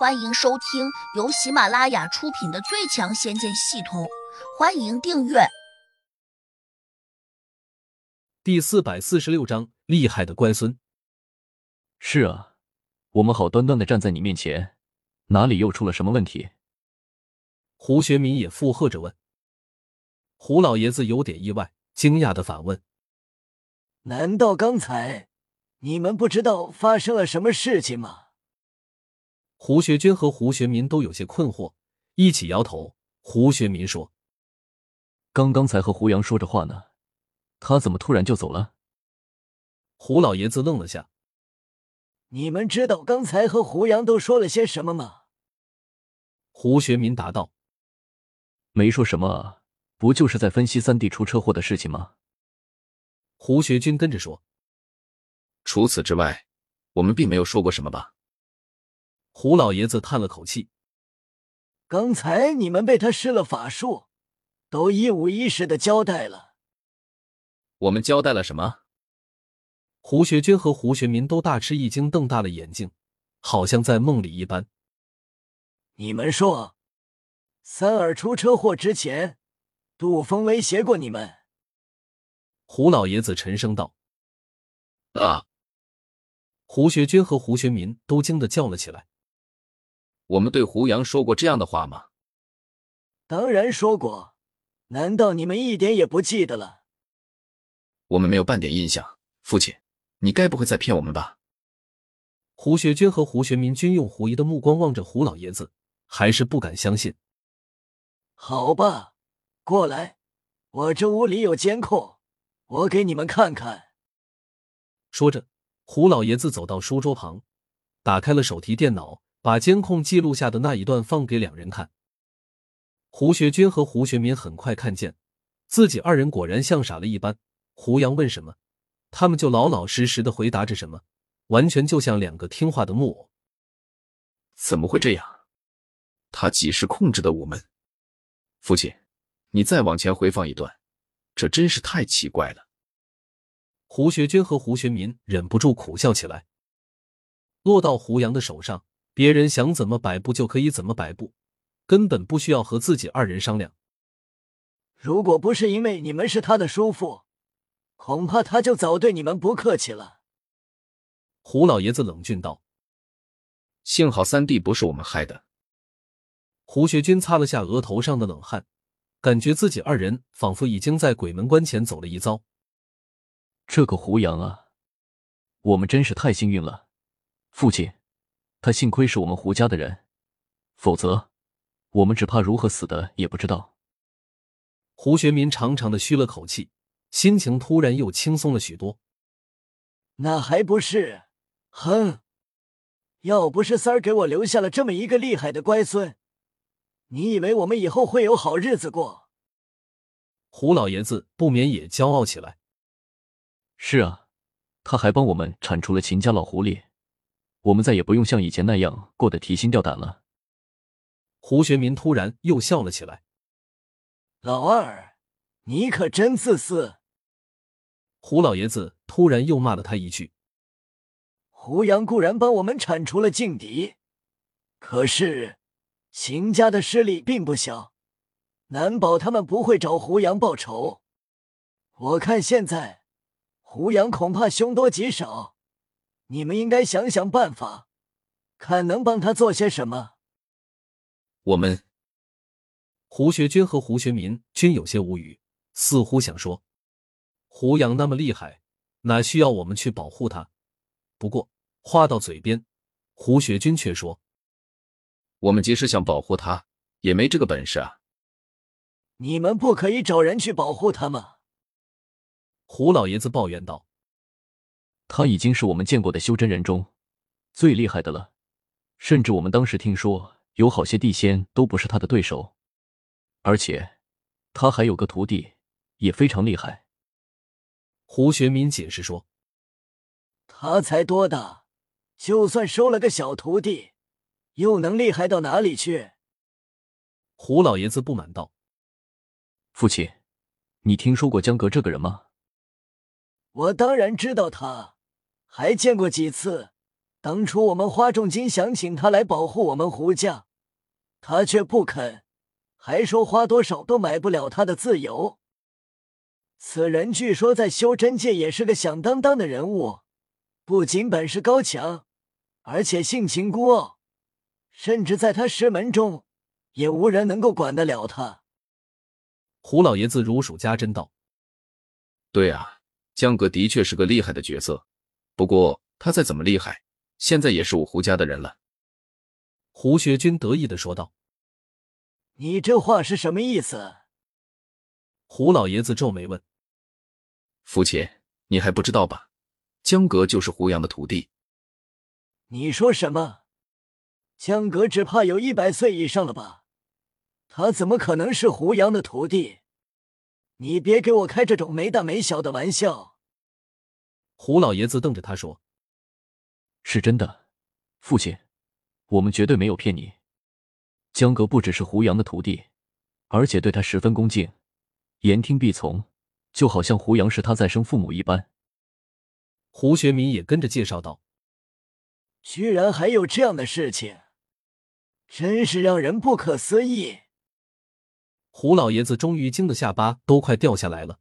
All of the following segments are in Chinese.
欢迎收听由喜马拉雅出品的《最强仙剑系统》，欢迎订阅。第四百四十六章：厉害的乖孙。是啊，我们好端端的站在你面前，哪里又出了什么问题？胡学民也附和着问。胡老爷子有点意外，惊讶的反问：“难道刚才你们不知道发生了什么事情吗？”胡学军和胡学民都有些困惑，一起摇头。胡学民说：“刚刚才和胡杨说着话呢，他怎么突然就走了？”胡老爷子愣了下：“你们知道刚才和胡杨都说了些什么吗？”胡学民答道：“没说什么啊，不就是在分析三弟出车祸的事情吗？”胡学军跟着说：“除此之外，我们并没有说过什么吧？”胡老爷子叹了口气：“刚才你们被他施了法术，都一五一十的交代了。我们交代了什么？”胡学军和胡学民都大吃一惊，瞪大了眼睛，好像在梦里一般。你们说，三儿出车祸之前，杜峰威胁过你们？胡老爷子沉声道：“啊！”胡学军和胡学民都惊得叫了起来。我们对胡杨说过这样的话吗？当然说过，难道你们一点也不记得了？我们没有半点印象。父亲，你该不会在骗我们吧？胡学军和胡学民均用狐疑的目光望着胡老爷子，还是不敢相信。好吧，过来，我这屋里有监控，我给你们看看。说着，胡老爷子走到书桌旁，打开了手提电脑。把监控记录下的那一段放给两人看。胡学军和胡学民很快看见，自己二人果然像傻了一般。胡杨问什么，他们就老老实实的回答着什么，完全就像两个听话的木偶。怎么会这样？他几时控制的我们？父亲，你再往前回放一段，这真是太奇怪了。胡学军和胡学民忍不住苦笑起来。落到胡杨的手上。别人想怎么摆布就可以怎么摆布，根本不需要和自己二人商量。如果不是因为你们是他的叔父，恐怕他就早对你们不客气了。胡老爷子冷峻道：“幸好三弟不是我们害的。”胡学军擦了下额头上的冷汗，感觉自己二人仿佛已经在鬼门关前走了一遭。这个胡杨啊，我们真是太幸运了，父亲。他幸亏是我们胡家的人，否则我们只怕如何死的也不知道。胡学民长长的吁了口气，心情突然又轻松了许多。那还不是？哼！要不是三儿给我留下了这么一个厉害的乖孙，你以为我们以后会有好日子过？胡老爷子不免也骄傲起来。是啊，他还帮我们铲除了秦家老狐狸。我们再也不用像以前那样过得提心吊胆了。胡学民突然又笑了起来：“老二，你可真自私！”胡老爷子突然又骂了他一句：“胡杨固然帮我们铲除了劲敌，可是秦家的势力并不小，难保他们不会找胡杨报仇。我看现在胡杨恐怕凶多吉少。”你们应该想想办法，看能帮他做些什么。我们胡学军和胡学民均有些无语，似乎想说：“胡杨那么厉害，哪需要我们去保护他？”不过话到嘴边，胡学军却说：“我们即使想保护他，也没这个本事啊！”你们不可以找人去保护他吗？胡老爷子抱怨道。他已经是我们见过的修真人中最厉害的了，甚至我们当时听说有好些地仙都不是他的对手，而且他还有个徒弟，也非常厉害。胡学民解释说：“他才多大，就算收了个小徒弟，又能厉害到哪里去？”胡老爷子不满道：“父亲，你听说过江格这个人吗？”我当然知道他。还见过几次，当初我们花重金想请他来保护我们胡家，他却不肯，还说花多少都买不了他的自由。此人据说在修真界也是个响当当的人物，不仅本事高强，而且性情孤傲，甚至在他师门中，也无人能够管得了他。胡老爷子如数家珍道：“对啊，江哥的确是个厉害的角色，不过他再怎么厉害，现在也是我胡家的人了。”胡学军得意的说道：“你这话是什么意思？”胡老爷子皱眉问。父亲，你还不知道吧？江阁就是胡杨的徒弟。你说什么？江阁只怕有一百岁以上了吧？他怎么可能是胡杨的徒弟？你别给我开这种没大没小的玩笑！胡老爷子瞪着他说：“是真的，父亲，我们绝对没有骗你。江阁不只是胡杨的徒弟，而且对他十分恭敬，言听必从。”就好像胡杨是他再生父母一般。胡学民也跟着介绍道：“居然还有这样的事情，真是让人不可思议。”胡老爷子终于惊得下巴都快掉下来了。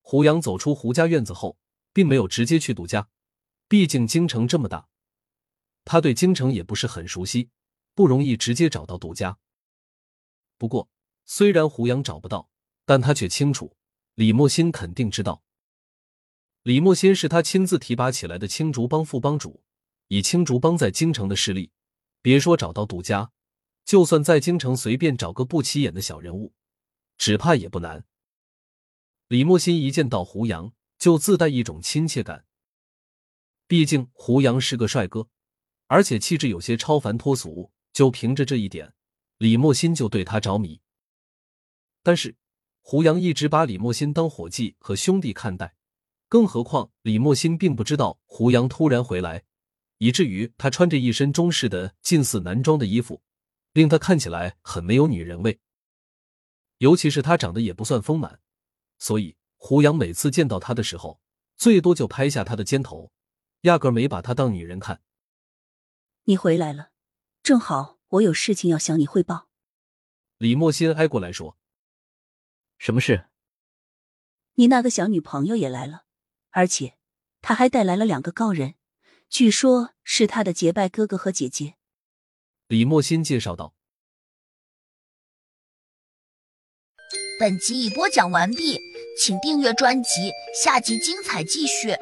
胡杨走出胡家院子后，并没有直接去杜家，毕竟京城这么大，他对京城也不是很熟悉，不容易直接找到杜家。不过，虽然胡杨找不到，但他却清楚。李莫心肯定知道，李莫心是他亲自提拔起来的青竹帮副帮主。以青竹帮在京城的势力，别说找到杜家，就算在京城随便找个不起眼的小人物，只怕也不难。李莫心一见到胡杨，就自带一种亲切感。毕竟胡杨是个帅哥，而且气质有些超凡脱俗，就凭着这一点，李莫心就对他着迷。但是。胡杨一直把李莫心当伙计和兄弟看待，更何况李莫心并不知道胡杨突然回来，以至于他穿着一身中式的近似男装的衣服，令他看起来很没有女人味。尤其是他长得也不算丰满，所以胡杨每次见到他的时候，最多就拍下他的肩头，压根没把他当女人看。你回来了，正好我有事情要向你汇报。李莫心挨过来说。什么事？你那个小女朋友也来了，而且她还带来了两个高人，据说是她的结拜哥哥和姐姐。李莫心介绍道。本集已播讲完毕，请订阅专辑，下集精彩继续。